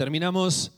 Terminamos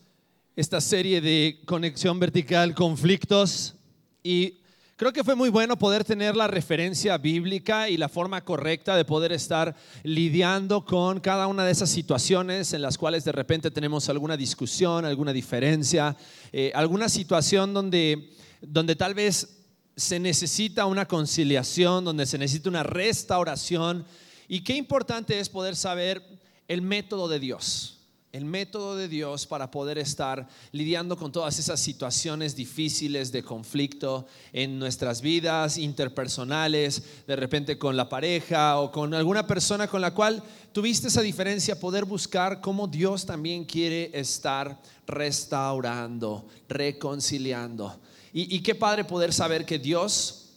esta serie de conexión vertical, conflictos, y creo que fue muy bueno poder tener la referencia bíblica y la forma correcta de poder estar lidiando con cada una de esas situaciones en las cuales de repente tenemos alguna discusión, alguna diferencia, eh, alguna situación donde, donde tal vez se necesita una conciliación, donde se necesita una restauración. Y qué importante es poder saber el método de Dios el método de Dios para poder estar lidiando con todas esas situaciones difíciles de conflicto en nuestras vidas interpersonales, de repente con la pareja o con alguna persona con la cual tuviste esa diferencia, poder buscar cómo Dios también quiere estar restaurando, reconciliando. Y, y qué padre poder saber que Dios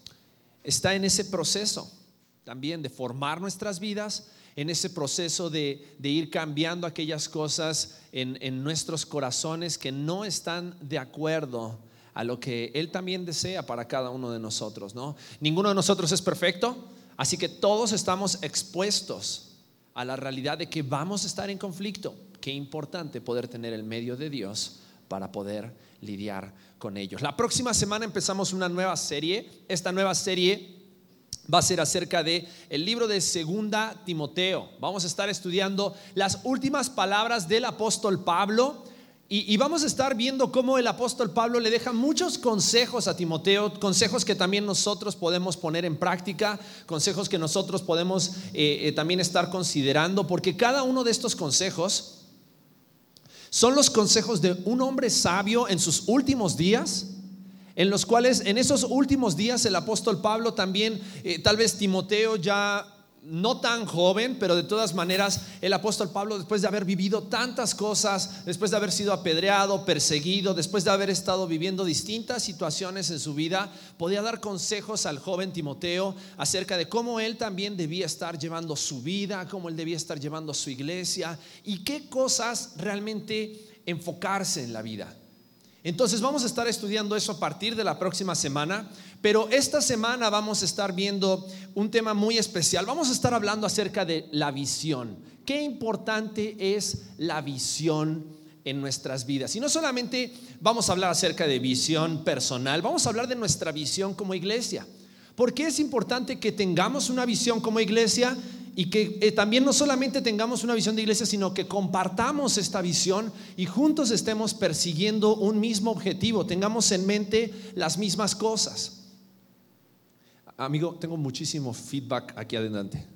está en ese proceso también de formar nuestras vidas en ese proceso de, ir cambiando aquellas cosas en, nuestros corazones que no están de acuerdo a lo que Él también desea para cada uno de nosotros. ¿no? Ninguno de nosotros es perfecto, así que todos estamos expuestos a la realidad de que vamos a estar en conflicto. Qué importante poder tener el medio de Dios para poder lidiar con ellos. La próxima semana empezamos una nueva serie. Esta nueva serie va a ser acerca de el libro de Segunda Timoteo. Vamos a estar estudiando las últimas palabras del apóstol Pablo y, vamos a estar viendo cómo el apóstol Pablo le deja muchos consejos a Timoteo, consejos que también nosotros podemos poner en práctica, consejos que nosotros podemos eh, eh, también estar considerando, porque cada uno de estos consejos son los consejos de un hombre sabio en sus últimos días en los cuales en esos últimos días el apóstol Pablo también, eh, tal vez Timoteo ya no tan joven, pero de todas maneras el apóstol Pablo, después de haber vivido tantas cosas, después de haber sido apedreado, perseguido, después de haber estado viviendo distintas situaciones en su vida, podía dar consejos al joven Timoteo acerca de cómo él también debía estar llevando su vida, cómo él debía estar llevando su iglesia y qué cosas realmente enfocarse en la vida. Entonces vamos a estar estudiando eso a partir de la próxima semana, pero esta semana vamos a estar viendo un tema muy especial. Vamos a estar hablando acerca de la visión. Qué importante es la visión en nuestras vidas. Y no solamente vamos a hablar acerca de visión personal, vamos a hablar de nuestra visión como iglesia. ¿Por qué es importante que tengamos una visión como iglesia? Y que eh, también no solamente tengamos una visión de iglesia, sino que compartamos esta visión y juntos estemos persiguiendo un mismo objetivo, tengamos en mente las mismas cosas. Amigo, tengo muchísimo feedback aquí adelante.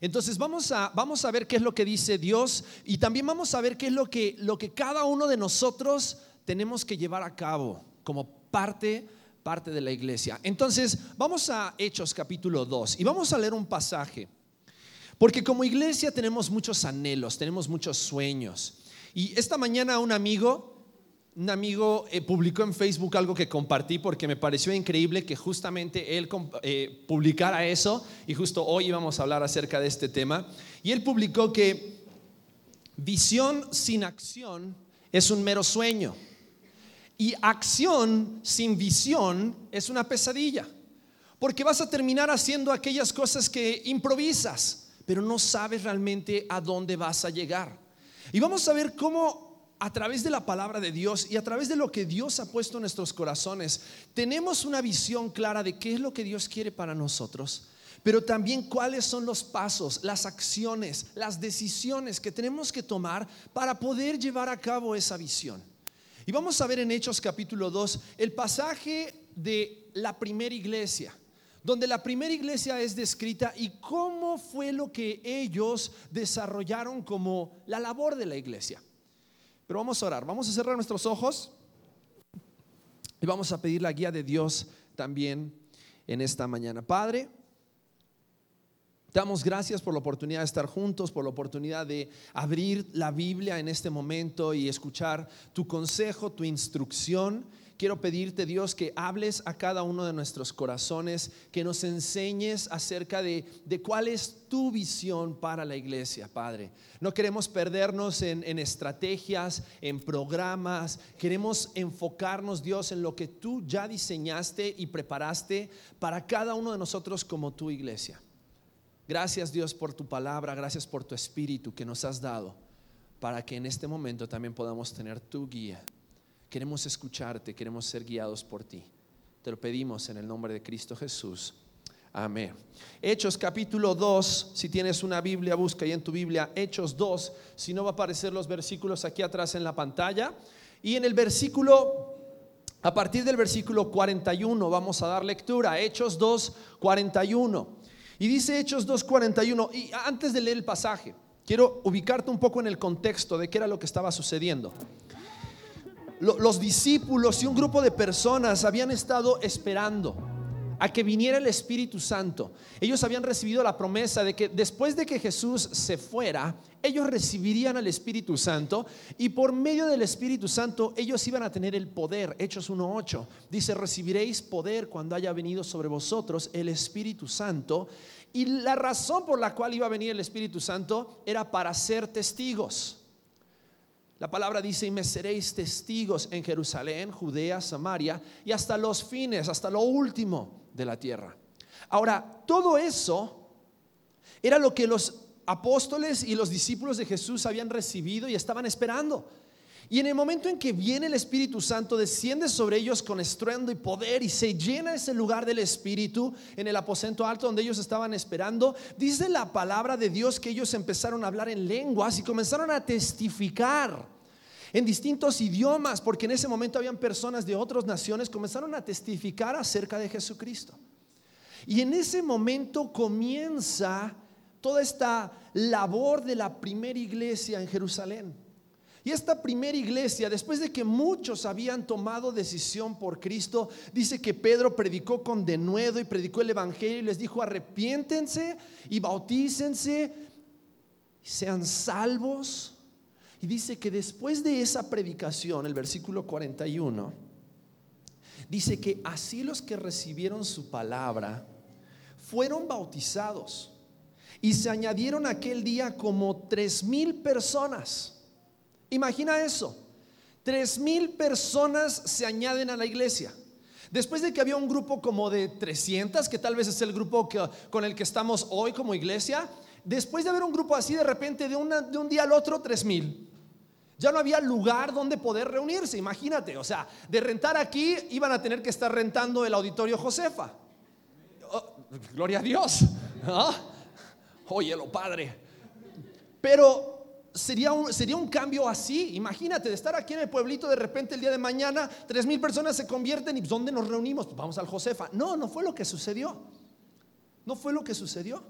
Entonces vamos a, vamos a ver qué es lo que dice Dios y también vamos a ver qué es lo que, lo que cada uno de nosotros tenemos que llevar a cabo como parte, parte de la iglesia. Entonces vamos a Hechos capítulo 2 y vamos a leer un pasaje. Porque como iglesia tenemos muchos anhelos, tenemos muchos sueños. Y esta mañana un amigo, un amigo eh, publicó en Facebook algo que compartí porque me pareció increíble que justamente él eh, publicara eso y justo hoy íbamos a hablar acerca de este tema. Y él publicó que visión sin acción es un mero sueño y acción sin visión es una pesadilla. Porque vas a terminar haciendo aquellas cosas que improvisas pero no sabes realmente a dónde vas a llegar. Y vamos a ver cómo a través de la palabra de Dios y a través de lo que Dios ha puesto en nuestros corazones, tenemos una visión clara de qué es lo que Dios quiere para nosotros, pero también cuáles son los pasos, las acciones, las decisiones que tenemos que tomar para poder llevar a cabo esa visión. Y vamos a ver en Hechos capítulo 2 el pasaje de la primera iglesia donde la primera iglesia es descrita y cómo fue lo que ellos desarrollaron como la labor de la iglesia. Pero vamos a orar, vamos a cerrar nuestros ojos y vamos a pedir la guía de Dios también en esta mañana. Padre, damos gracias por la oportunidad de estar juntos, por la oportunidad de abrir la Biblia en este momento y escuchar tu consejo, tu instrucción quiero pedirte, Dios, que hables a cada uno de nuestros corazones, que nos enseñes acerca de, cuál es tu visión para la iglesia, Padre. No queremos perdernos en, en estrategias, en programas, queremos enfocarnos, Dios, en lo que tú ya diseñaste y preparaste para cada uno de nosotros como tu iglesia. Gracias, Dios, por tu palabra, gracias por tu espíritu que nos has dado para que en este momento también podamos tener tu guía. Queremos escucharte, queremos ser guiados por ti. Te lo pedimos en el nombre de Cristo Jesús. Amén. Hechos capítulo 2, si tienes una Biblia, busca ahí en tu Biblia Hechos 2, si no va a aparecer los versículos aquí atrás en la pantalla. Y en el versículo, a partir del versículo 41, vamos a dar lectura, Hechos 2, 41. Y dice Hechos 2, 41, y antes de leer el pasaje, quiero ubicarte un poco en el contexto de qué era lo que estaba sucediendo los discípulos y un grupo de personas habían estado esperando a que viniera el Espíritu Santo. Ellos habían recibido la promesa de que después de que Jesús se fuera, ellos recibirían al Espíritu Santo y por medio del Espíritu Santo ellos iban a tener el poder. Hechos 1.8 dice, recibiréis poder cuando haya venido sobre vosotros el Espíritu Santo. Y la razón por la cual iba a venir el Espíritu Santo era para ser testigos. La palabra dice, y me seréis testigos en Jerusalén, Judea, Samaria y hasta los fines, hasta lo último de la tierra. Ahora, todo eso era lo que los apóstoles y los discípulos de Jesús habían recibido y estaban esperando. Y en el momento en que viene el Espíritu Santo, desciende sobre ellos con estruendo y poder y se llena ese lugar del Espíritu en el aposento alto donde ellos estaban esperando. Dice la palabra de Dios que ellos empezaron a hablar en lenguas y comenzaron a testificar en distintos idiomas, porque en ese momento habían personas de otras naciones, comenzaron a testificar acerca de Jesucristo. Y en ese momento comienza toda esta labor de la primera iglesia en Jerusalén. Y esta primera iglesia, después de que muchos habían tomado decisión por Cristo, dice que Pedro predicó con denuedo y predicó el Evangelio y les dijo, arrepiéntense y bautícense y sean salvos. Y dice que después de esa predicación, el versículo 41, dice que así los que recibieron su palabra fueron bautizados y se añadieron aquel día como tres mil personas. Imagina eso. Tres mil personas se añaden a la iglesia. Después de que había un grupo como de 300, que tal vez es el grupo con el que estamos hoy como iglesia, después de haber un grupo así, de repente de, de un día al otro, tres mil. Ya no había lugar donde poder reunirse, imagínate. O sea, de rentar aquí iban a tener que estar rentando el auditorio Josefa. Oh, gloria a Dios. ¿Ah? Oye, lo padre. Pero sería un, sería un cambio así. Imagínate, de estar aquí en el pueblito, de repente el día de mañana, tres mil personas se convierten y ¿dónde nos reunimos? Pues vamos al Josefa. No, no fue lo que sucedió. No fue lo que sucedió.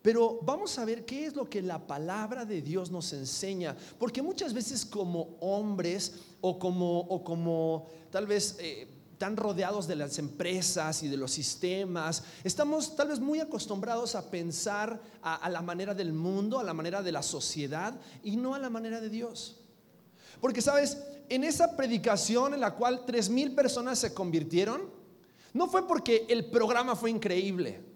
Pero vamos a ver qué es lo que la palabra de Dios nos enseña. Porque muchas veces como hombres o como, o como tal vez... Eh, tan rodeados de las empresas y de los sistemas, estamos tal vez muy acostumbrados a pensar a, la manera del mundo, a la manera de la sociedad y no a la manera de Dios. Porque sabes, en esa predicación en la cual tres mil personas se convirtieron, no fue porque el programa fue increíble.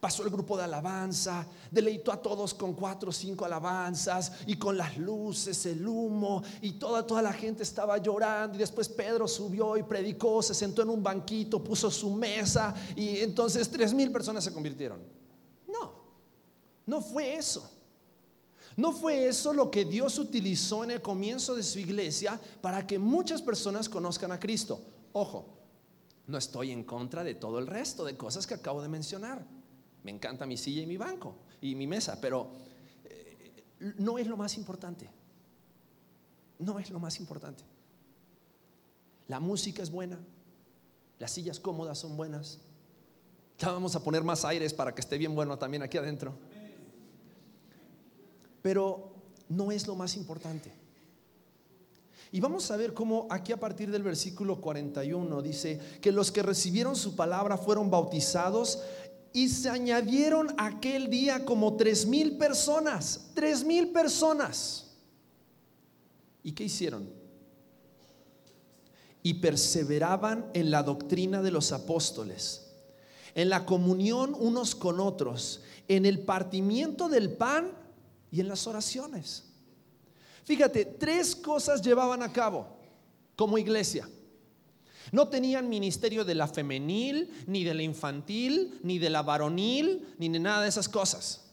Pasó el grupo de alabanza, deleitó a todos con cuatro o cinco alabanzas y con las luces, el humo y toda, toda la gente estaba llorando y después Pedro subió y predicó, se sentó en un banquito, puso su mesa y entonces tres mil personas se convirtieron. No, no fue eso. No fue eso lo que Dios utilizó en el comienzo de su iglesia para que muchas personas conozcan a Cristo. Ojo, no estoy en contra de todo el resto de cosas que acabo de mencionar. Me encanta mi silla y mi banco y mi mesa, pero eh, no es lo más importante. No es lo más importante. La música es buena, las sillas cómodas son buenas. Ya vamos a poner más aires para que esté bien bueno también aquí adentro. Pero no es lo más importante. Y vamos a ver cómo aquí a partir del versículo 41 dice que los que recibieron su palabra fueron bautizados y se añadieron aquel día como tres mil personas, tres mil personas. ¿Y qué hicieron? Y perseveraban en la doctrina de los apóstoles, en la comunión unos con otros, en el partimiento del pan y en las oraciones. Fíjate, tres cosas llevaban a cabo como iglesia. No tenían ministerio de la femenil, ni de la infantil, ni de la varonil, ni de nada de esas cosas.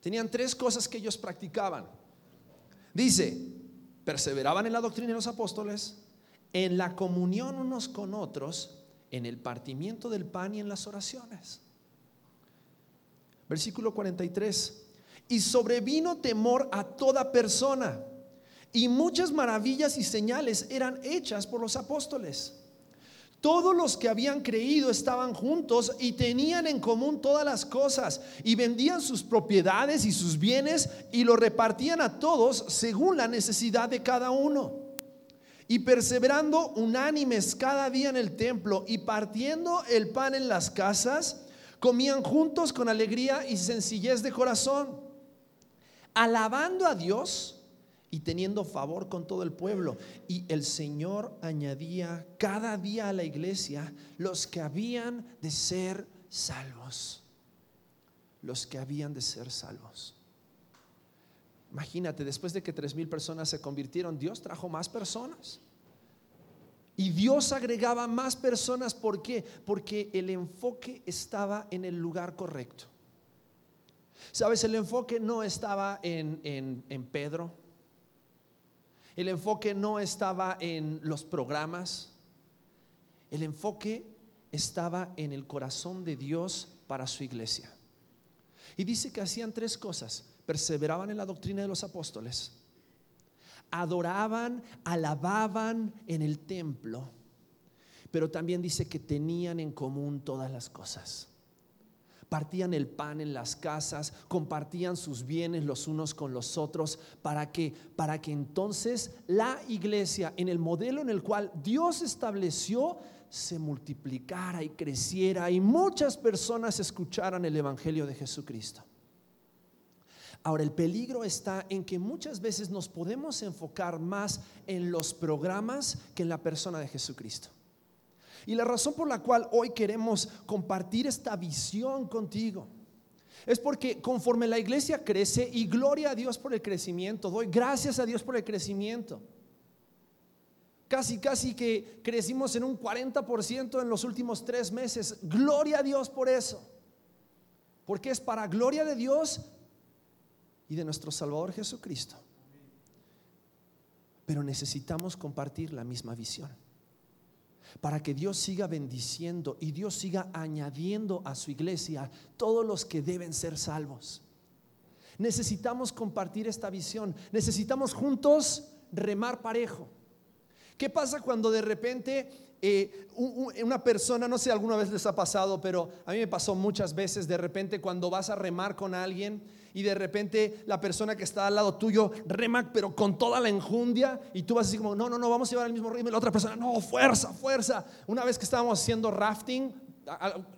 Tenían tres cosas que ellos practicaban. Dice, perseveraban en la doctrina de los apóstoles, en la comunión unos con otros, en el partimiento del pan y en las oraciones. Versículo 43. Y sobrevino temor a toda persona, y muchas maravillas y señales eran hechas por los apóstoles. Todos los que habían creído estaban juntos y tenían en común todas las cosas y vendían sus propiedades y sus bienes y lo repartían a todos según la necesidad de cada uno. Y perseverando unánimes cada día en el templo y partiendo el pan en las casas, comían juntos con alegría y sencillez de corazón, alabando a Dios y teniendo favor con todo el pueblo. Y el Señor añadía cada día a la iglesia los que habían de ser salvos. Los que habían de ser salvos. Imagínate, después de que tres mil personas se convirtieron, Dios trajo más personas. Y Dios agregaba más personas. ¿Por qué? Porque el enfoque estaba en el lugar correcto. Sabes, el enfoque no estaba en, en, en Pedro, el enfoque no estaba en los programas. El enfoque estaba en el corazón de Dios para su iglesia. Y dice que hacían tres cosas. Perseveraban en la doctrina de los apóstoles. Adoraban, alababan en el templo. Pero también dice que tenían en común todas las cosas partían el pan en las casas, compartían sus bienes los unos con los otros, para que para que entonces la iglesia en el modelo en el cual Dios estableció se multiplicara y creciera y muchas personas escucharan el evangelio de Jesucristo. Ahora, el peligro está en que muchas veces nos podemos enfocar más en los programas que en la persona de Jesucristo. Y la razón por la cual hoy queremos compartir esta visión contigo es porque conforme la iglesia crece, y gloria a Dios por el crecimiento, doy gracias a Dios por el crecimiento. Casi, casi que crecimos en un 40% en los últimos tres meses. Gloria a Dios por eso. Porque es para gloria de Dios y de nuestro Salvador Jesucristo. Pero necesitamos compartir la misma visión para que Dios siga bendiciendo y Dios siga añadiendo a su iglesia todos los que deben ser salvos. Necesitamos compartir esta visión, necesitamos juntos remar parejo. ¿Qué pasa cuando de repente eh, una persona, no sé, alguna vez les ha pasado, pero a mí me pasó muchas veces, de repente cuando vas a remar con alguien y de repente la persona que está al lado tuyo rema, pero con toda la enjundia, y tú vas así como, no, no, no, vamos a llevar el mismo ritmo, la otra persona, no, fuerza, fuerza. Una vez que estábamos haciendo rafting,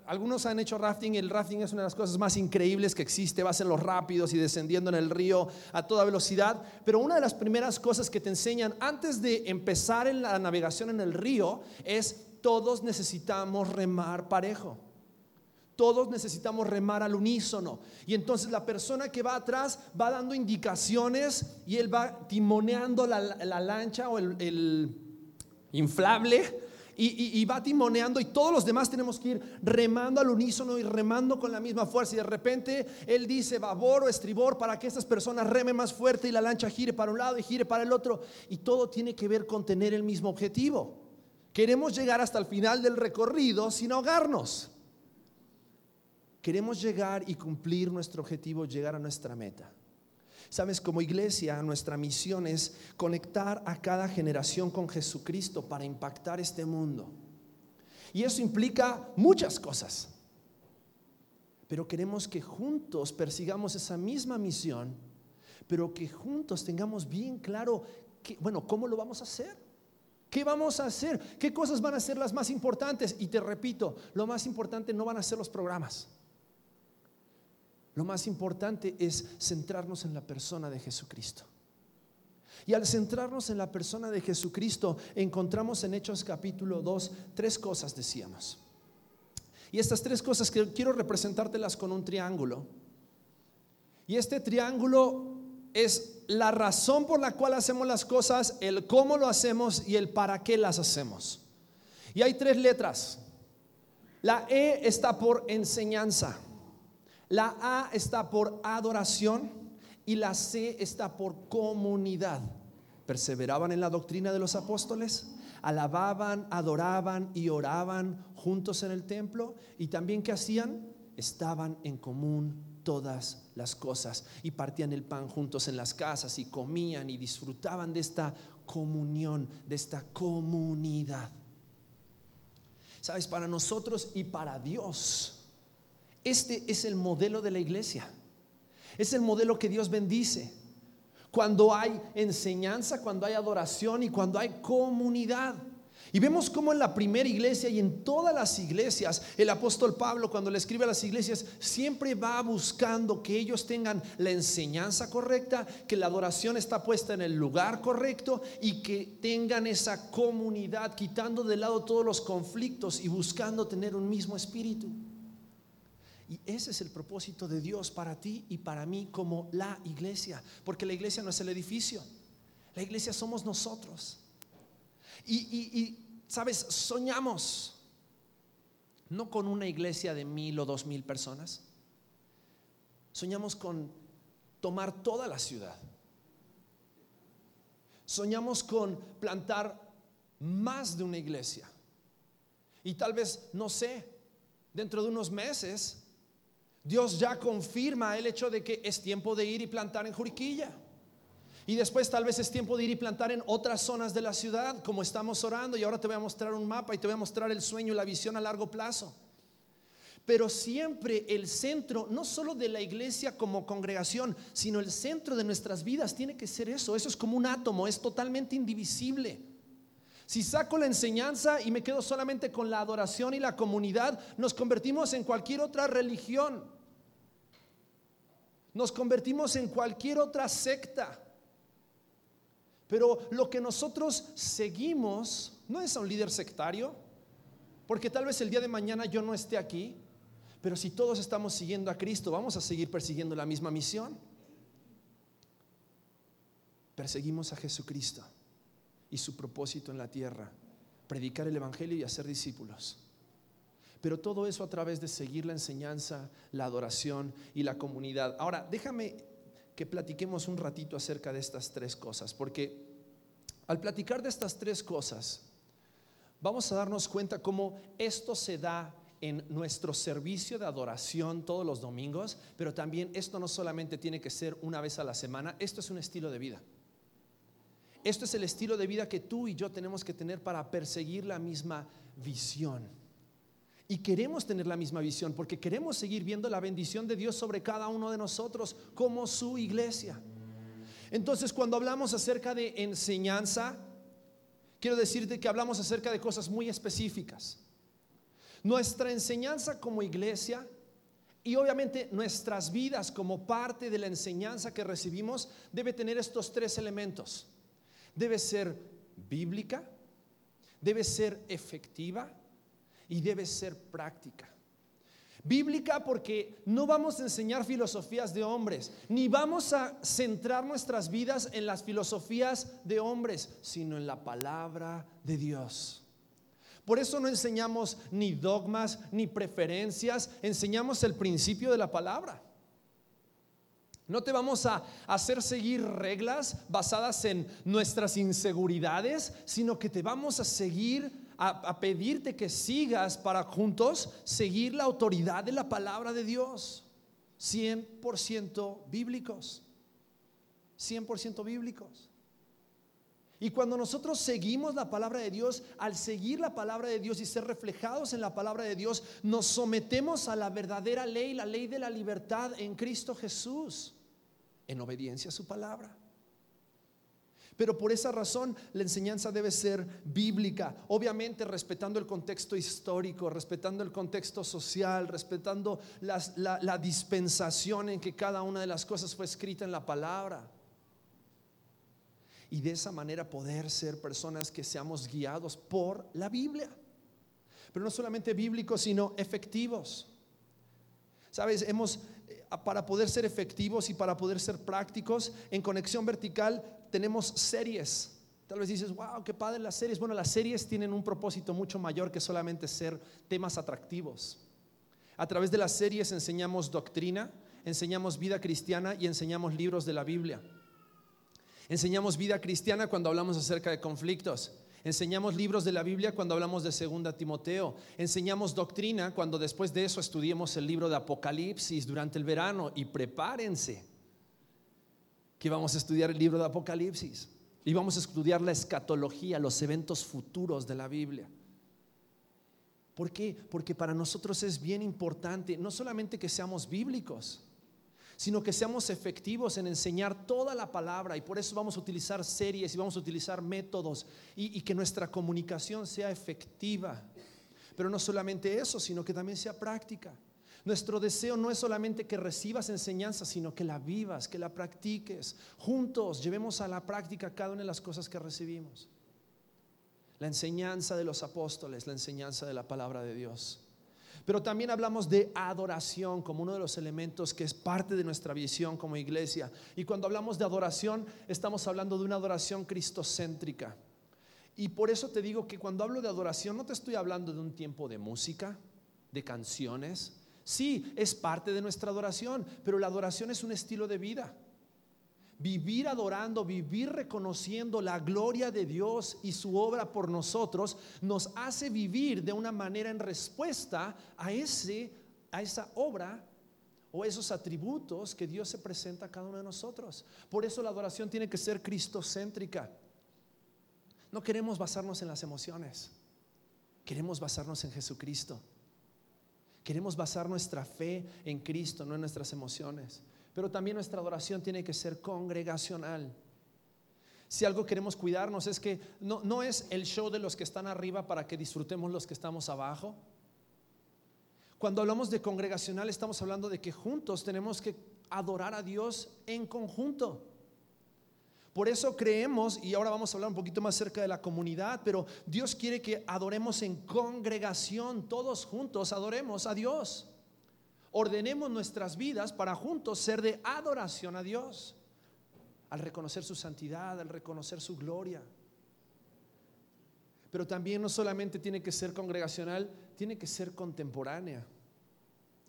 algunos han hecho rafting y el rafting es una de las cosas más increíbles que existe. Vas en los rápidos y descendiendo en el río a toda velocidad. Pero una de las primeras cosas que te enseñan antes de empezar en la navegación en el río es todos necesitamos remar parejo. Todos necesitamos remar al unísono. Y entonces la persona que va atrás va dando indicaciones y él va timoneando la, lancha o el inflable y, va timoneando y todos los demás tenemos que ir remando al unísono y remando con la misma fuerza. Y de repente él dice babor o estribor para que estas personas remen más fuerte y la lancha gire para un lado y gire para el otro. Y todo tiene que ver con tener el mismo objetivo. Queremos llegar hasta el final del recorrido sin ahogarnos. Queremos llegar y cumplir nuestro objetivo, llegar a nuestra meta. Sabes, como iglesia, nuestra misión es conectar a cada generación con Jesucristo para impactar este mundo. Y eso implica muchas cosas. Pero queremos que juntos persigamos esa misma misión, pero que juntos tengamos bien claro, que, bueno, ¿cómo lo vamos a hacer? ¿Qué vamos a hacer? ¿Qué cosas van a ser las más importantes? Y te repito, lo más importante no van a ser los programas. Lo más importante es centrarnos en la persona de Jesucristo. Y al centrarnos en la persona de Jesucristo, encontramos en Hechos capítulo 2 tres cosas, decíamos. Y estas tres cosas que quiero representártelas con un triángulo. Y este triángulo es la razón por la cual hacemos las cosas, el cómo lo hacemos y el para qué las hacemos. Y hay tres letras. La E está por enseñanza. La A está por adoración Y la C está por comunidad. Perseveraban en la doctrina de los apóstoles, alababan, adoraban y oraban juntos en el templo. Y también ¿qué hacían? Estaban en común todas las cosas y partían el pan juntos en las casas y comían y disfrutaban de esta comunión, de esta comunidad. Sabes, para nosotros y para Dios, este es el modelo de la iglesia. Es el modelo que Dios bendice. Cuando hay enseñanza, cuando hay adoración y cuando hay comunidad. Y vemos cómo en la primera iglesia y en todas las iglesias, el apóstol Pablo cuando le escribe a las iglesias, siempre va buscando que ellos tengan la enseñanza correcta, que la adoración está puesta en el lugar correcto y que tengan esa comunidad, quitando de lado todos los conflictos y buscando tener un mismo espíritu. Y ese es el propósito de Dios para ti y para mí como la iglesia, porque la iglesia no es el edificio, la iglesia somos nosotros. Y, sabes, soñamos no con una iglesia de mil o dos mil personas, soñamos con tomar toda la ciudad. Soñamos con plantar más de una iglesia. Y tal vez, no sé, dentro de unos meses Dios ya confirma el hecho de que es tiempo de ir y plantar en Juriquilla. Y después tal vez es tiempo de ir y plantar en otras zonas de la ciudad, como estamos orando. Y ahora te voy a mostrar un mapa y te voy a mostrar el sueño y la visión a largo plazo. Pero siempre el centro, no solo de la iglesia como congregación, sino el centro de nuestras vidas tiene que ser eso. Eso es como un átomo, es totalmente indivisible. Si saco la enseñanza y me quedo solamente con la adoración y la comunidad, nos convertimos en cualquier otra religión. Nos convertimos en cualquier otra secta. Pero lo que nosotros seguimos no es a un líder sectario, porque tal vez el día de mañana yo no esté aquí, pero si todos estamos siguiendo a Cristo, vamos a seguir persiguiendo la misma misión. Perseguimos a Jesucristo y su propósito en la tierra, predicar el Evangelio y hacer discípulos. Pero todo eso a través de seguir la enseñanza, la adoración y la comunidad. Ahora, déjame que platiquemos un ratito acerca de estas tres cosas, porque al platicar de estas tres cosas, vamos a darnos cuenta cómo esto se da en nuestro servicio de adoración todos los domingos, pero también esto no solamente tiene que ser una vez a la semana, esto es un estilo de vida. Esto es el estilo de vida que tú y yo tenemos que tener para perseguir la misma visión. Y queremos tener la misma visión porque queremos seguir viendo la bendición de Dios sobre cada uno de nosotros como su iglesia. Entonces, cuando hablamos acerca de enseñanza, quiero decirte que hablamos acerca de cosas muy específicas. Nuestra enseñanza como iglesia y obviamente nuestras vidas como parte de la enseñanza que recibimos debe tener estos tres elementos. Debe ser bíblica, debe ser efectiva y debe ser práctica. Bíblica porque no vamos a enseñar filosofías de hombres, ni vamos a centrar nuestras vidas en las filosofías de hombres, sino en la palabra de Dios. Por eso no enseñamos ni dogmas ni preferencias, enseñamos el principio de la palabra. No te vamos a hacer seguir reglas basadas en nuestras inseguridades, sino que te vamos a seguir a, pedirte que sigas para juntos seguir la autoridad de la palabra de Dios. 100% bíblicos. 100% bíblicos. Y cuando nosotros seguimos la palabra de Dios, al seguir la palabra de Dios y ser reflejados en la palabra de Dios, nos sometemos a la verdadera ley, la ley de la libertad en Cristo Jesús, en obediencia a su palabra. Pero por esa razón la enseñanza debe ser bíblica, obviamente respetando el contexto histórico, respetando el contexto social, respetando la, dispensación en que cada una de las cosas fue escrita en la palabra. Y de esa manera poder ser personas que seamos guiados por la Biblia. Pero no solamente bíblicos, sino efectivos. Sabes, hemos, para poder ser efectivos y para poder ser prácticos en conexión vertical, tenemos series. Tal vez dices, wow, qué padre las series. Bueno, las series tienen un propósito mucho mayor que solamente ser temas atractivos. A través de las series enseñamos doctrina, enseñamos vida cristiana y enseñamos libros de la Biblia. Enseñamos vida cristiana cuando hablamos acerca de conflictos. Enseñamos libros de la Biblia cuando hablamos de Segunda Timoteo. Enseñamos doctrina cuando después de eso estudiemos el libro de Apocalipsis durante el verano. Y prepárense que vamos a estudiar el libro de Apocalipsis. Y vamos a estudiar la escatología, los eventos futuros de la Biblia. ¿Por qué? Porque para nosotros es bien importante no solamente que seamos bíblicos, sino que seamos efectivos en enseñar toda la palabra y por eso vamos a utilizar series y vamos a utilizar métodos y, que nuestra comunicación sea efectiva. Pero no solamente eso, sino que también sea práctica. Nuestro deseo no es solamente que recibas enseñanza, sino que la vivas, que la practiques. Juntos llevemos a la práctica cada una de las cosas que recibimos. La enseñanza de los apóstoles, la enseñanza de la palabra de Dios. Pero también hablamos de adoración como uno de los elementos que es parte de nuestra visión como iglesia. Y cuando hablamos de adoración, estamos hablando de una adoración cristocéntrica. Y por eso te digo que cuando hablo de adoración, no te estoy hablando de un tiempo de música, de canciones. Sí, es parte de nuestra adoración, pero la adoración es un estilo de vida. Vivir adorando, vivir reconociendo la gloria de Dios y su obra por nosotros nos hace vivir de una manera en respuesta a ese a esa obra o esos atributos que Dios se presenta a cada uno de nosotros. Por eso la adoración tiene que ser cristocéntrica. No queremos basarnos en las emociones. Queremos basarnos en Jesucristo. Queremos basar nuestra fe en Cristo, no en nuestras emociones. Pero también nuestra adoración tiene que ser congregacional. Si algo queremos cuidarnos es que no, no es el show de los que están arriba para que disfrutemos los que estamos abajo. Cuando hablamos de congregacional estamos hablando de que juntos tenemos que adorar a Dios en conjunto. Por eso creemos, y ahora vamos a hablar un poquito más cerca de la comunidad, pero Dios quiere que adoremos en congregación, todos juntos adoremos a Dios ordenemos nuestras vidas para juntos ser de adoración a Dios, al reconocer su santidad, al reconocer su gloria. Pero también no solamente tiene que ser congregacional, tiene que ser contemporánea.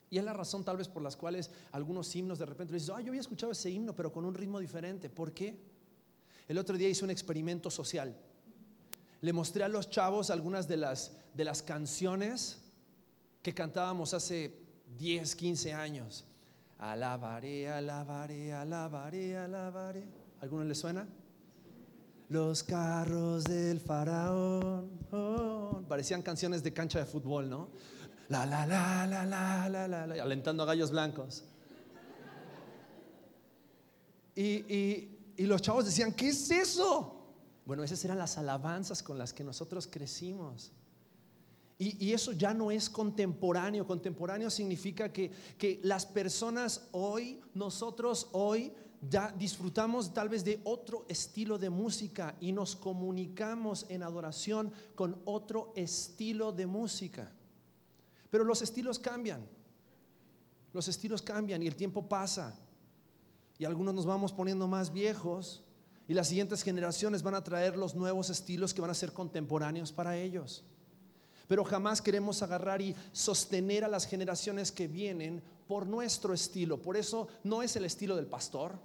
Y es la razón tal vez por las cuales algunos himnos de repente dicen, ah, yo había escuchado ese himno, pero con un ritmo diferente. ¿Por qué? El otro día hice un experimento social. Le mostré a los chavos algunas de las, de las canciones que cantábamos hace 10, 15 años. Alabaré, alabaré, alabaré, alabaré. ¿Alguno le suena? Los carros del faraón. Oh, parecían canciones de cancha de fútbol, ¿no? La, la, la, la, la, la, la, la alentando a gallos blancos. Y, y, y los chavos decían, ¿qué es eso? Bueno, esas eran las alabanzas con las que nosotros crecimos. Y, eso ya no es contemporáneo. Contemporáneo significa que, que las personas hoy, nosotros hoy, ya disfrutamos tal vez de otro estilo de música y nos comunicamos en adoración con otro estilo de música. Pero los estilos cambian. Los estilos cambian y el tiempo pasa. Y algunos nos vamos poniendo más viejos y las siguientes generaciones van a traer los nuevos estilos que van a ser contemporáneos para ellos. Pero jamás queremos agarrar y sostener a las generaciones que vienen por nuestro estilo. Por eso no es el estilo del pastor.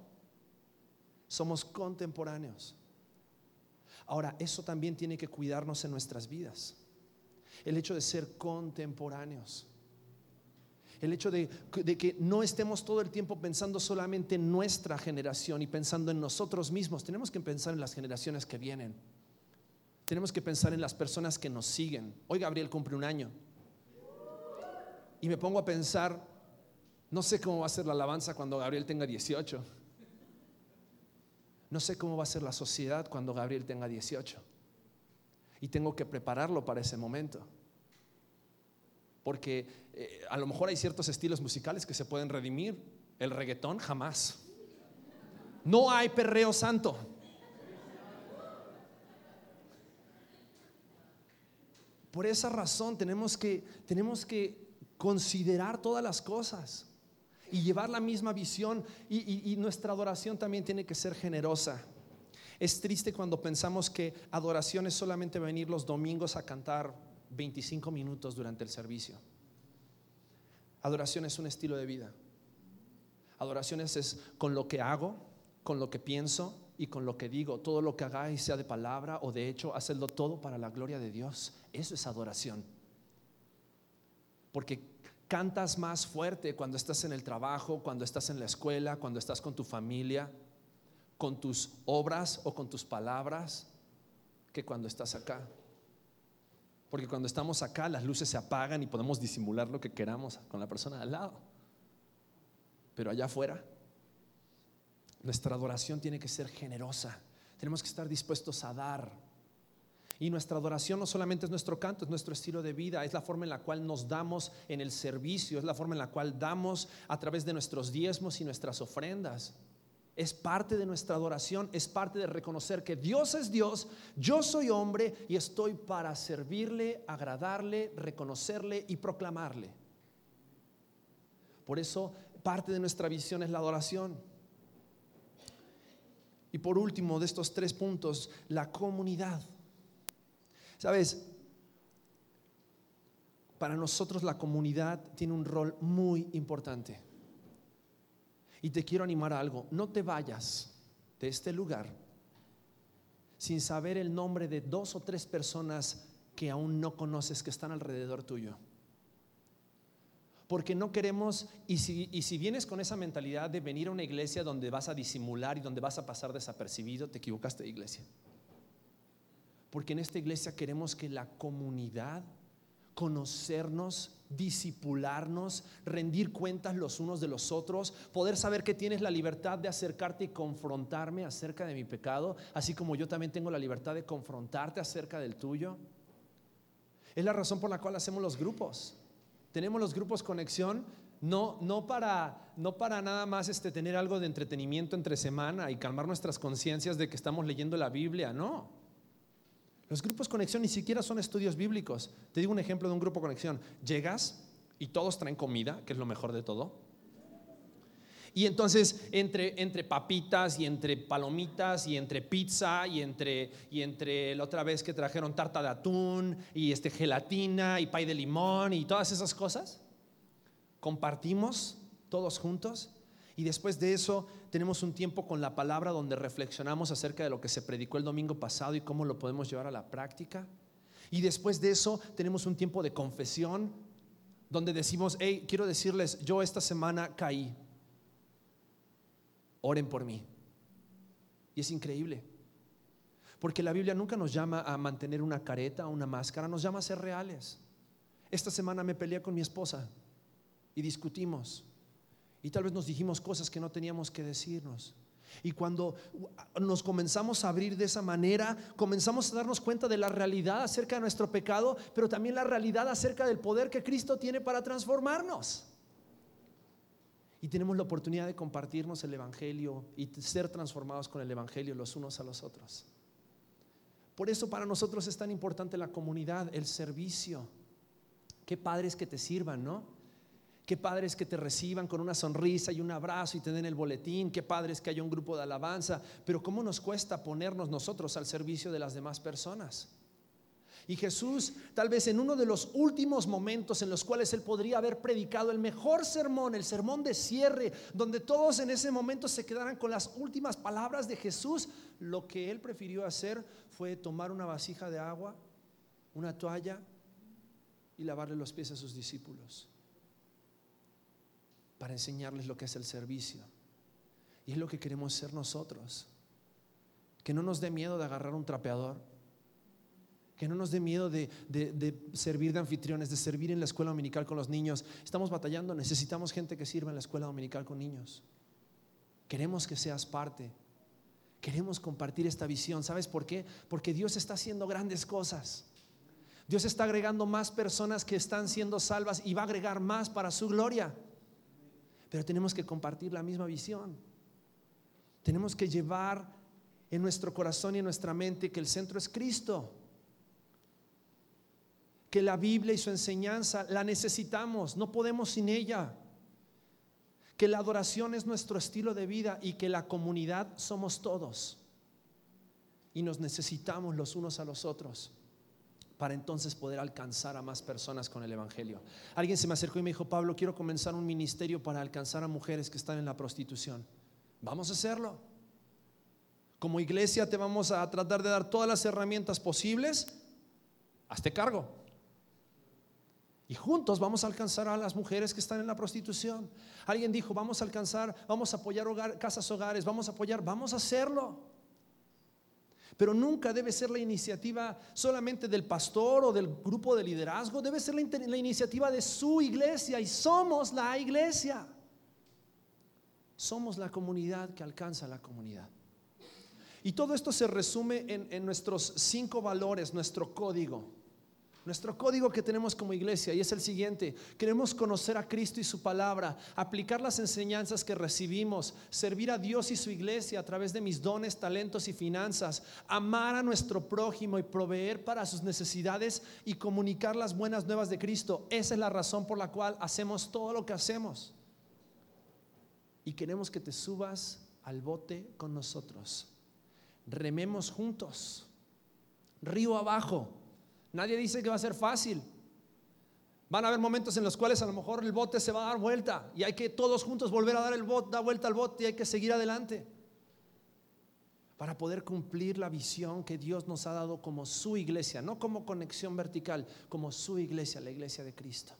Somos contemporáneos. Ahora, eso también tiene que cuidarnos en nuestras vidas. El hecho de ser contemporáneos. El hecho de, que no estemos todo el tiempo pensando solamente en nuestra generación y pensando en nosotros mismos. Tenemos que pensar en las generaciones que vienen tenemos que pensar en las personas que nos siguen. Hoy Gabriel cumple un año. Y me pongo a pensar, no sé cómo va a ser la alabanza cuando Gabriel tenga 18. No sé cómo va a ser la sociedad cuando Gabriel tenga 18. Y tengo que prepararlo para ese momento. Porque eh, a lo mejor hay ciertos estilos musicales que se pueden redimir. El reggaetón jamás. No hay perreo santo. Por esa razón tenemos que, tenemos que considerar todas las cosas y llevar la misma visión y, nuestra adoración también tiene que ser generosa. Es triste cuando pensamos que adoración es solamente venir los domingos a cantar 25 minutos durante el servicio. Adoración es un estilo de vida. Adoración es con lo que hago, con lo que pienso y con lo que digo. Todo lo que hagáis, sea de palabra o de hecho, hacedlo todo para la gloria de Dios. Eso es adoración. Porque cantas más fuerte cuando estás en el trabajo, cuando estás en la escuela, cuando estás con tu familia, con tus obras o con tus palabras, que cuando estás acá. Porque cuando estamos acá las luces se apagan y podemos disimular lo que queramos con la persona al lado. Pero allá afuera, nuestra adoración tiene que ser generosa. Tenemos que estar dispuestos a dar. Y nuestra adoración no solamente es nuestro canto, es nuestro estilo de vida, es la forma en la cual nos damos en el servicio, es la forma en la cual damos a través de nuestros diezmos y nuestras ofrendas es parte de nuestra adoración, es parte de reconocer que Dios es Dios, yo soy hombre y estoy para servirle, agradarle, reconocerle y proclamarle. Por eso parte de nuestra visión es la adoración. Y por último de estos tres puntos, la comunidad. Sabes, para nosotros la comunidad tiene un rol muy importante. Y te quiero animar a algo, no te vayas de este lugar sin saber el nombre de dos o tres personas que aún no conoces que están alrededor tuyo. Porque no queremos, y si, y si vienes con esa mentalidad de venir a una iglesia donde vas a disimular y donde vas a pasar desapercibido, te equivocaste de iglesia. Porque en esta iglesia queremos que la comunidad conocernos, disipularnos, rendir cuentas los unos de los otros, poder saber que tienes la libertad de acercarte y confrontarme acerca de mi pecado, así como yo también tengo la libertad de confrontarte acerca del tuyo. Es la razón por la cual hacemos los grupos. Tenemos los grupos conexión no, no, para, no para nada más este, tener algo de entretenimiento entre semana y calmar nuestras conciencias de que estamos leyendo la Biblia, no. Los grupos conexión ni siquiera son estudios bíblicos. Te digo un ejemplo de un grupo conexión. Llegas y todos traen comida, que es lo mejor de todo. Y entonces entre, entre papitas y entre palomitas y entre pizza y entre, y entre la otra vez que trajeron tarta de atún y este, gelatina y pay de limón y todas esas cosas, compartimos todos juntos y después de eso tenemos un tiempo con la palabra donde reflexionamos acerca de lo que se predicó el domingo pasado y cómo lo podemos llevar a la práctica. Y después de eso tenemos un tiempo de confesión donde decimos, hey, quiero decirles, yo esta semana caí. Oren por mí. Y es increíble. Porque la Biblia nunca nos llama a mantener una careta una máscara, nos llama a ser reales. Esta semana me peleé con mi esposa y discutimos. Y tal vez nos dijimos cosas que no teníamos que decirnos. Y cuando nos comenzamos a abrir de esa manera, comenzamos a darnos cuenta de la realidad acerca de nuestro pecado, pero también la realidad acerca del poder que Cristo tiene para transformarnos. Y tenemos la oportunidad de compartirnos el Evangelio y ser transformados con el Evangelio los unos a los otros. Por eso para nosotros es tan importante la comunidad, el servicio. Qué padres que te sirvan, ¿no? Qué padres que te reciban con una sonrisa y un abrazo y te den el boletín. Qué padres que haya un grupo de alabanza. Pero ¿cómo nos cuesta ponernos nosotros al servicio de las demás personas? Y Jesús, tal vez en uno de los últimos momentos en los cuales él podría haber predicado el mejor sermón, el sermón de cierre, donde todos en ese momento se quedaran con las últimas palabras de Jesús, lo que él prefirió hacer fue tomar una vasija de agua, una toalla y lavarle los pies a sus discípulos para enseñarles lo que es el servicio. Y es lo que queremos ser nosotros. Que no nos dé miedo de agarrar un trapeador. Que no nos dé miedo de, servir de anfitriones, de servir en la escuela dominical con los niños. Estamos batallando, necesitamos gente que sirva en la escuela dominical con niños. Queremos que seas parte. Queremos compartir esta visión. ¿Sabes por qué? Porque Dios está haciendo grandes cosas. Dios está agregando más personas que están siendo salvas y va a agregar más para su gloria. Pero tenemos que compartir la misma visión. Tenemos que llevar en nuestro corazón y en nuestra mente que el centro es Cristo. Que la Biblia y su enseñanza la necesitamos, no podemos sin ella. Que la adoración es nuestro estilo de vida y que la comunidad somos todos. Y nos necesitamos los unos a los otros para entonces poder alcanzar a más personas con el Evangelio. Alguien se me acercó y me dijo, Pablo, quiero comenzar un ministerio para alcanzar a mujeres que están en la prostitución. Vamos a hacerlo. Como iglesia te vamos a tratar de dar todas las herramientas posibles. Hazte cargo. Y juntos vamos a alcanzar a las mujeres que están en la prostitución. Alguien dijo, vamos a alcanzar, vamos a apoyar casas hogares, vamos a apoyar, vamos a hacerlo. Pero nunca debe ser la iniciativa solamente del pastor o del grupo de liderazgo, debe ser la, iniciativa de su iglesia y somos la iglesia. Somos la comunidad que alcanza la comunidad. Y todo esto se resume en nuestros cinco valores, nuestro código. Nuestro código que tenemos como iglesia y es el siguiente. Queremos conocer a Cristo y su palabra, aplicar las enseñanzas que recibimos, servir a Dios y su iglesia a través de mis dones, talentos y finanzas, amar a nuestro prójimo y proveer para sus necesidades y comunicar las buenas nuevas de Cristo. Esa es la razón por la cual hacemos todo lo que hacemos. Y queremos que te subas al bote con nosotros. Rememos juntos, río abajo Nadie dice que va a ser fácil. Van a haber momentos en los cuales a lo mejor el bote se va a dar vuelta y hay que todos juntos volver a dar el bote, dar vuelta al bote y hay que seguir adelante para poder cumplir la visión que Dios nos ha dado como su iglesia, no como conexión vertical, como su iglesia, la iglesia de Cristo.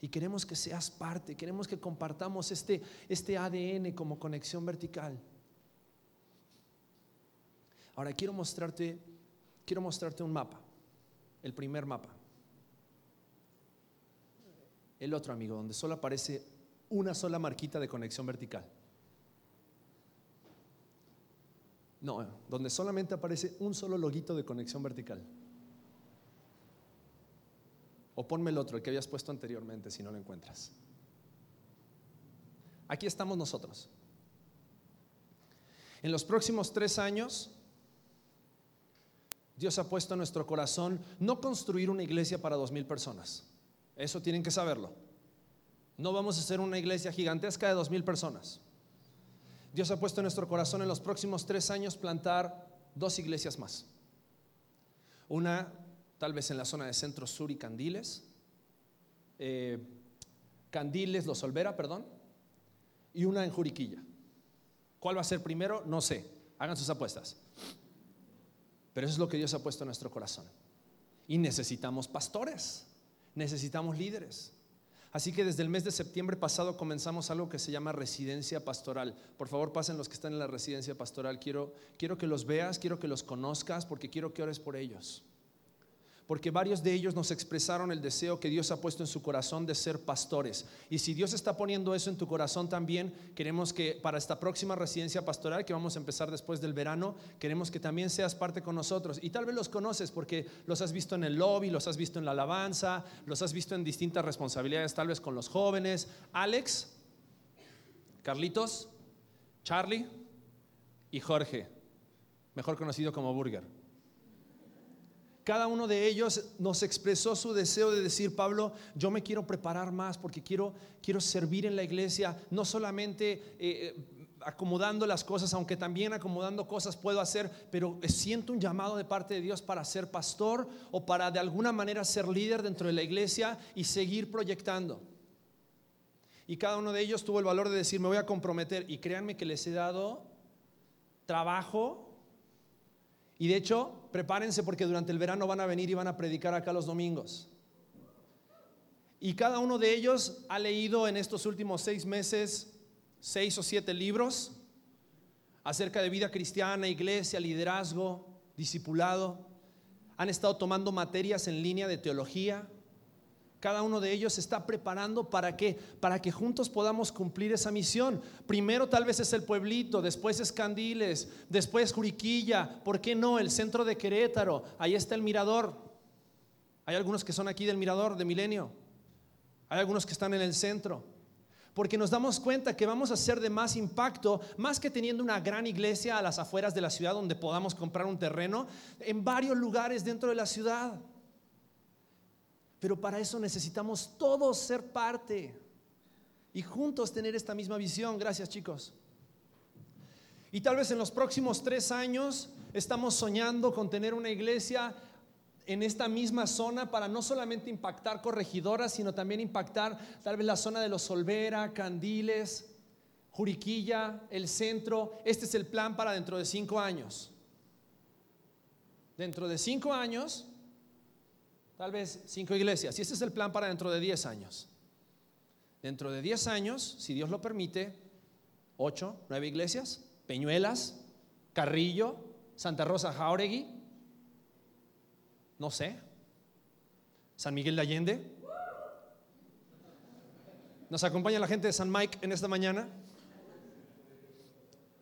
Y queremos que seas parte, queremos que compartamos este, este ADN como conexión vertical. Ahora quiero mostrarte quiero mostrarte un mapa, el primer mapa. El otro, amigo, donde solo aparece una sola marquita de conexión vertical. No, donde solamente aparece un solo loguito de conexión vertical. O ponme el otro, el que habías puesto anteriormente, si no lo encuentras. Aquí estamos nosotros. En los próximos tres años Dios ha puesto en nuestro corazón no construir una iglesia para dos mil personas. Eso tienen que saberlo. No vamos a hacer una iglesia gigantesca de dos mil personas. Dios ha puesto en nuestro corazón en los próximos tres años plantar dos iglesias más. Una tal vez en la zona de Centro Sur y Candiles. Eh, Candiles, Los Olvera, perdón. Y una en Juriquilla. ¿Cuál va a ser primero? No sé. Hagan sus apuestas. Pero eso es lo que Dios ha puesto en nuestro corazón. Y necesitamos pastores, necesitamos líderes. Así que desde el mes de septiembre pasado comenzamos algo que se llama residencia pastoral. Por favor, pasen los que están en la residencia pastoral. Quiero, quiero que los veas, quiero que los conozcas, porque quiero que ores por ellos porque varios de ellos nos expresaron el deseo que Dios ha puesto en su corazón de ser pastores. Y si Dios está poniendo eso en tu corazón también, queremos que para esta próxima residencia pastoral, que vamos a empezar después del verano, queremos que también seas parte con nosotros. Y tal vez los conoces porque los has visto en el lobby, los has visto en la alabanza, los has visto en distintas responsabilidades, tal vez con los jóvenes. Alex, Carlitos, Charlie y Jorge, mejor conocido como Burger. Cada uno de ellos nos expresó su deseo de decir, Pablo, yo me quiero preparar más porque quiero, quiero servir en la iglesia, no solamente eh, eh, acomodando las cosas, aunque también acomodando cosas puedo hacer, pero siento un llamado de parte de Dios para ser pastor o para de alguna manera ser líder dentro de la iglesia y seguir proyectando. Y cada uno de ellos tuvo el valor de decir, me voy a comprometer. Y créanme que les he dado trabajo y de hecho, prepárense porque durante el verano van a venir y van a predicar acá los domingos. Y cada uno de ellos ha leído en estos últimos seis meses seis o siete libros acerca de vida cristiana, iglesia, liderazgo, discipulado. Han estado tomando materias en línea de teología, cada uno de ellos está preparando para que para que juntos podamos cumplir esa misión. Primero tal vez es el pueblito, después es Candiles, después Juriquilla, ¿por qué no? El centro de Querétaro, ahí está el mirador. Hay algunos que son aquí del mirador de Milenio. Hay algunos que están en el centro. Porque nos damos cuenta que vamos a ser de más impacto, más que teniendo una gran iglesia a las afueras de la ciudad donde podamos comprar un terreno, en varios lugares dentro de la ciudad. Pero para eso necesitamos todos ser parte y juntos tener esta misma visión. Gracias chicos. Y tal vez en los próximos tres años estamos soñando con tener una iglesia en esta misma zona para no solamente impactar corregidoras, sino también impactar tal vez la zona de los Solvera, Candiles, Juriquilla, el centro. Este es el plan para dentro de cinco años. Dentro de cinco años, tal vez cinco iglesias. Y este es el plan para dentro de diez años. Dentro de diez años, si Dios lo permite, ocho, nueve iglesias, Peñuelas, Carrillo, Santa Rosa Jauregui, no sé, San Miguel de Allende. Nos acompaña la gente de San Mike en esta mañana.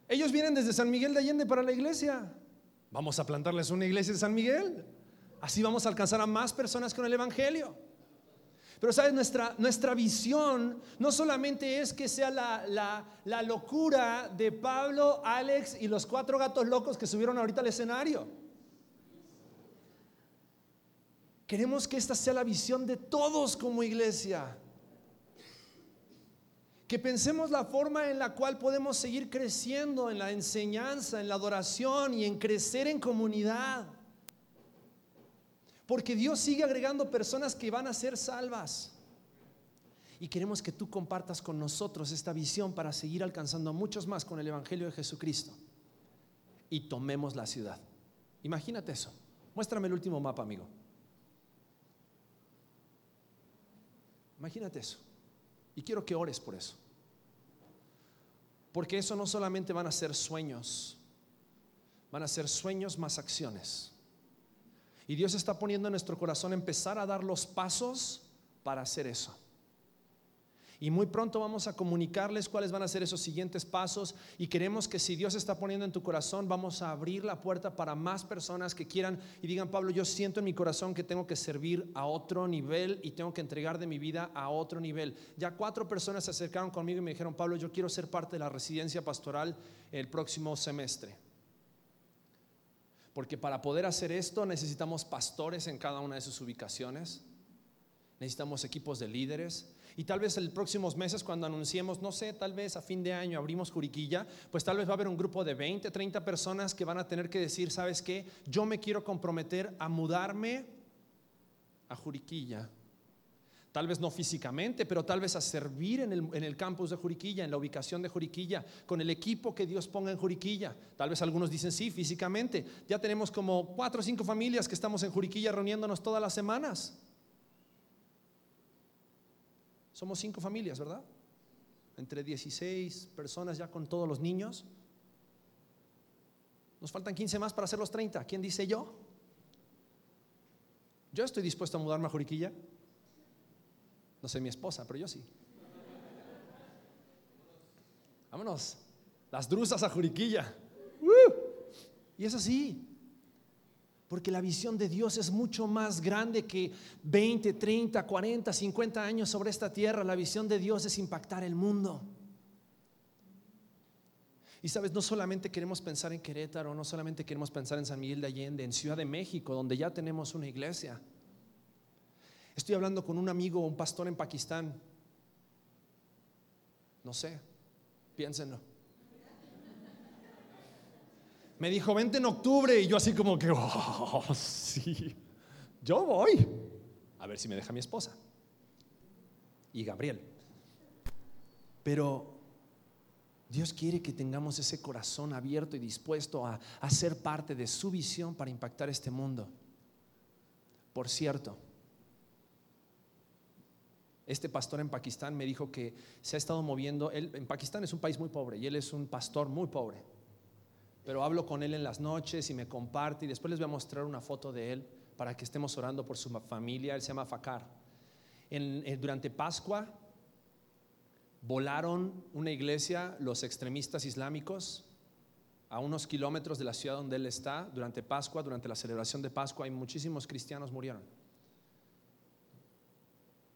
Ellos vienen desde San Miguel de Allende para la iglesia. Vamos a plantarles una iglesia en San Miguel. Así vamos a alcanzar a más personas con el Evangelio. Pero sabes, nuestra, nuestra visión no solamente es que sea la, la, la locura de Pablo, Alex y los cuatro gatos locos que subieron ahorita al escenario. Queremos que esta sea la visión de todos como iglesia. Que pensemos la forma en la cual podemos seguir creciendo en la enseñanza, en la adoración y en crecer en comunidad. Porque Dios sigue agregando personas que van a ser salvas. Y queremos que tú compartas con nosotros esta visión para seguir alcanzando a muchos más con el Evangelio de Jesucristo. Y tomemos la ciudad. Imagínate eso. Muéstrame el último mapa, amigo. Imagínate eso. Y quiero que ores por eso. Porque eso no solamente van a ser sueños, van a ser sueños más acciones. Y Dios está poniendo en nuestro corazón empezar a dar los pasos para hacer eso. Y muy pronto vamos a comunicarles cuáles van a ser esos siguientes pasos. Y queremos que si Dios está poniendo en tu corazón, vamos a abrir la puerta para más personas que quieran y digan, Pablo, yo siento en mi corazón que tengo que servir a otro nivel y tengo que entregar de mi vida a otro nivel. Ya cuatro personas se acercaron conmigo y me dijeron, Pablo, yo quiero ser parte de la residencia pastoral el próximo semestre. Porque para poder hacer esto necesitamos pastores en cada una de sus ubicaciones, necesitamos equipos de líderes. Y tal vez en los próximos meses cuando anunciemos, no sé, tal vez a fin de año abrimos Juriquilla, pues tal vez va a haber un grupo de 20, 30 personas que van a tener que decir, ¿sabes qué? Yo me quiero comprometer a mudarme a Juriquilla Tal vez no físicamente, pero tal vez a servir en el, campus de Juriquilla, en la ubicación de Juriquilla, con el equipo que Dios ponga en Juriquilla. Tal vez algunos dicen sí, físicamente. Ya tenemos como cuatro o cinco familias que estamos en Juriquilla reuniéndonos todas las semanas. Somos cinco familias, ¿verdad? Entre 16 personas ya con todos los niños. Nos faltan 15 más para hacer los 30. ¿Quién dice yo? Yo estoy dispuesto a mudarme a Juriquilla. No sé mi esposa, pero yo sí. Vámonos. Las drusas a Juriquilla. Y es así. Porque la visión de Dios es mucho más grande que 20, 30, 40, 50 años sobre esta tierra. La visión de Dios es impactar el mundo. Y sabes, no solamente queremos pensar en Querétaro, no solamente queremos pensar en San Miguel de Allende, en Ciudad de México, donde ya tenemos una iglesia. Estoy hablando con un amigo, un pastor en Pakistán. No sé, piénsenlo. Me dijo, vente en octubre. Y yo así como que, oh, sí, yo voy. A ver si me deja mi esposa. Y Gabriel. Pero Dios quiere que tengamos ese corazón abierto y dispuesto a, a ser parte de su visión para impactar este mundo. Por cierto, este pastor en Pakistán me dijo que se ha estado moviendo, él, en Pakistán es un país muy pobre y él es un pastor muy pobre, pero hablo con él en las noches y me comparte y después les voy a mostrar una foto de él para que estemos orando por su familia, él se llama Fakar. Eh, durante Pascua volaron una iglesia los extremistas islámicos a unos kilómetros de la ciudad donde él está durante Pascua, durante la celebración de Pascua y muchísimos cristianos murieron.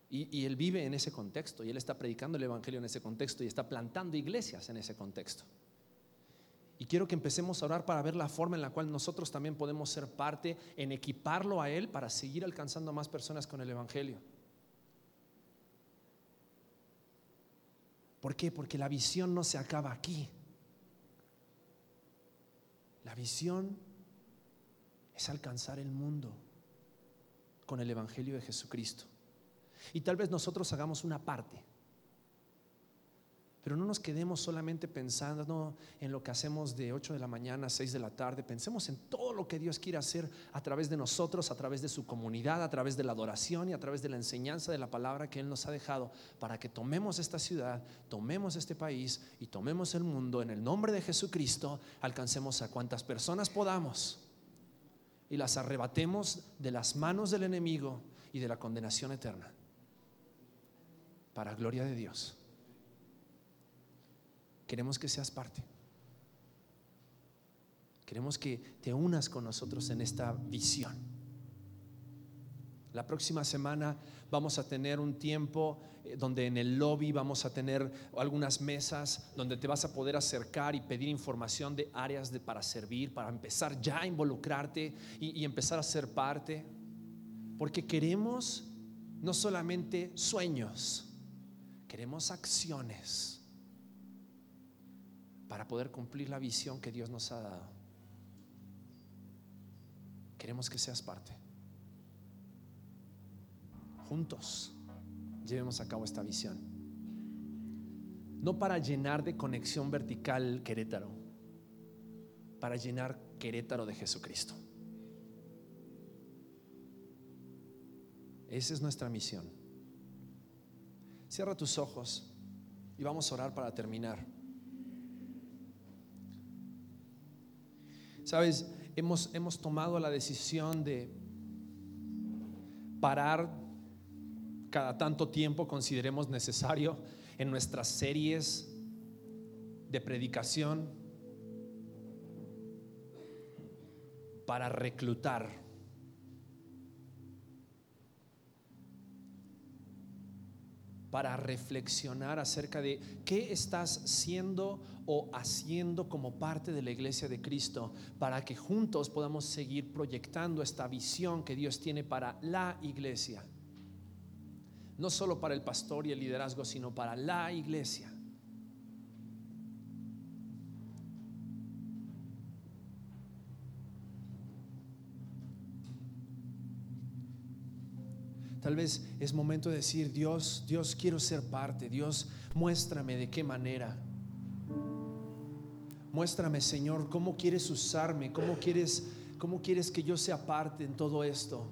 Y, él vive en ese contexto y él está predicando el Evangelio en ese contexto y está plantando iglesias en ese contexto. Y quiero que empecemos a orar para ver la forma en la cual nosotros también podemos ser parte en equiparlo a Él para seguir alcanzando a más personas con el Evangelio. ¿Por qué? Porque la visión no se acaba aquí. La visión es alcanzar el mundo. con el Evangelio de Jesucristo. Y tal vez nosotros hagamos una parte. Pero no nos quedemos solamente pensando en lo que hacemos de 8 de la mañana a 6 de la tarde. Pensemos en todo lo que Dios quiere hacer a través de nosotros, a través de su comunidad, a través de la adoración y a través de la enseñanza de la palabra que Él nos ha dejado para que tomemos esta ciudad, tomemos este país y tomemos el mundo en el nombre de Jesucristo, alcancemos a cuantas personas podamos y las arrebatemos de las manos del enemigo y de la condenación eterna. Para gloria de Dios. Queremos que seas parte. Queremos que te unas con nosotros en esta visión. La próxima semana vamos a tener un tiempo eh, donde en el lobby vamos a tener algunas mesas donde te vas a poder acercar y pedir información de áreas para servir, para empezar ya a involucrarte y empezar a ser parte. Porque queremos no solamente sueños, queremos acciones para poder cumplir la visión que Dios nos ha dado. Queremos que seas parte. Juntos llevemos a cabo esta visión. No para llenar de conexión vertical Querétaro, para llenar Querétaro de Jesucristo. Esa es nuestra misión. Cierra tus ojos y vamos a orar para terminar. Sabes, hemos, hemos tomado la decisión de parar cada tanto tiempo consideremos necesario en nuestras series de predicación para reclutar para reflexionar acerca de qué estás siendo o haciendo como parte de la iglesia de Cristo para que juntos podamos seguir proyectando esta visión que Dios tiene para la iglesia. No solo para el pastor y el liderazgo, sino para la iglesia. Tal vez es momento de decir, Dios, Dios quiero ser parte, Dios, muéstrame de qué manera. Muéstrame, Señor, cómo quieres usarme, cómo quieres, cómo quieres que yo sea parte en todo esto.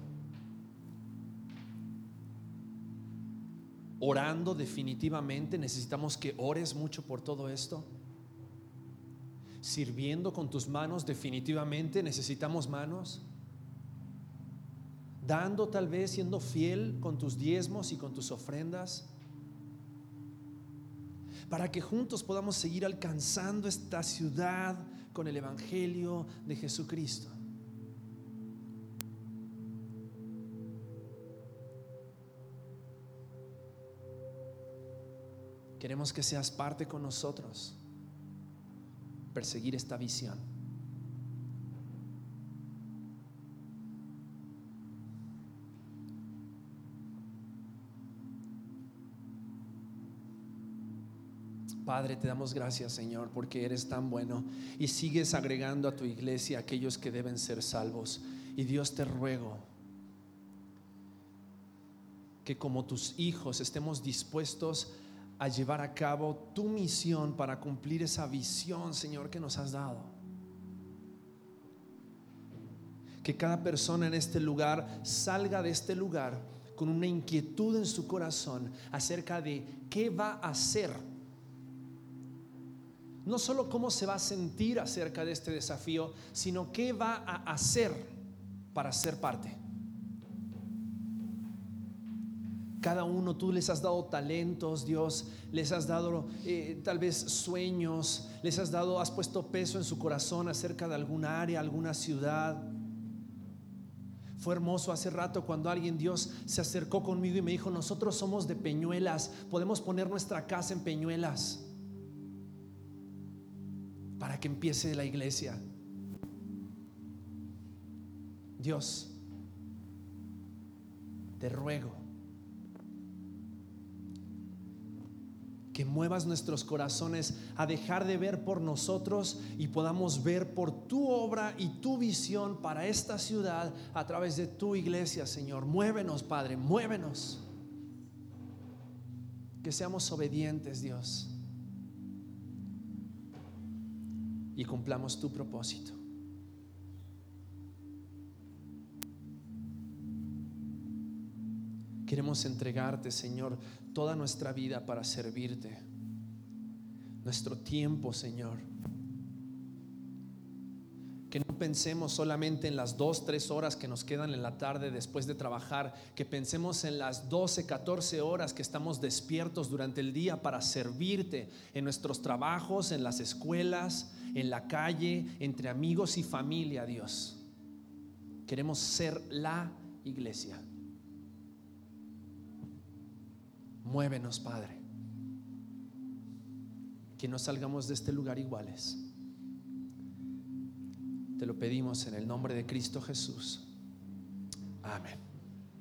Orando definitivamente, necesitamos que ores mucho por todo esto. Sirviendo con tus manos, definitivamente necesitamos manos dando tal vez, siendo fiel con tus diezmos y con tus ofrendas, para que juntos podamos seguir alcanzando esta ciudad con el Evangelio de Jesucristo. Queremos que seas parte con nosotros, perseguir esta visión. Padre, te damos gracias, Señor, porque eres tan bueno y sigues agregando a tu iglesia aquellos que deben ser salvos. Y Dios te ruego que como tus hijos estemos dispuestos a llevar a cabo tu misión para cumplir esa visión, Señor, que nos has dado. Que cada persona en este lugar salga de este lugar con una inquietud en su corazón acerca de qué va a hacer no solo cómo se va a sentir acerca de este desafío, sino qué va a hacer para ser parte. Cada uno tú les has dado talentos, Dios, les has dado eh, tal vez sueños, les has dado, has puesto peso en su corazón acerca de alguna área, alguna ciudad. Fue hermoso hace rato cuando alguien Dios se acercó conmigo y me dijo, nosotros somos de Peñuelas, podemos poner nuestra casa en Peñuelas para que empiece la iglesia. Dios, te ruego que muevas nuestros corazones a dejar de ver por nosotros y podamos ver por tu obra y tu visión para esta ciudad a través de tu iglesia, Señor. Muévenos, Padre, muévenos. Que seamos obedientes, Dios. Y cumplamos tu propósito. Queremos entregarte, Señor, toda nuestra vida para servirte. Nuestro tiempo, Señor. Que no pensemos solamente en las dos, tres horas que nos quedan en la tarde después de trabajar, que pensemos en las 12, 14 horas que estamos despiertos durante el día para servirte en nuestros trabajos, en las escuelas, en la calle, entre amigos y familia, Dios. Queremos ser la iglesia. Muévenos, Padre. Que no salgamos de este lugar iguales. Te lo pedimos en el nombre de Cristo Jesús. Amén.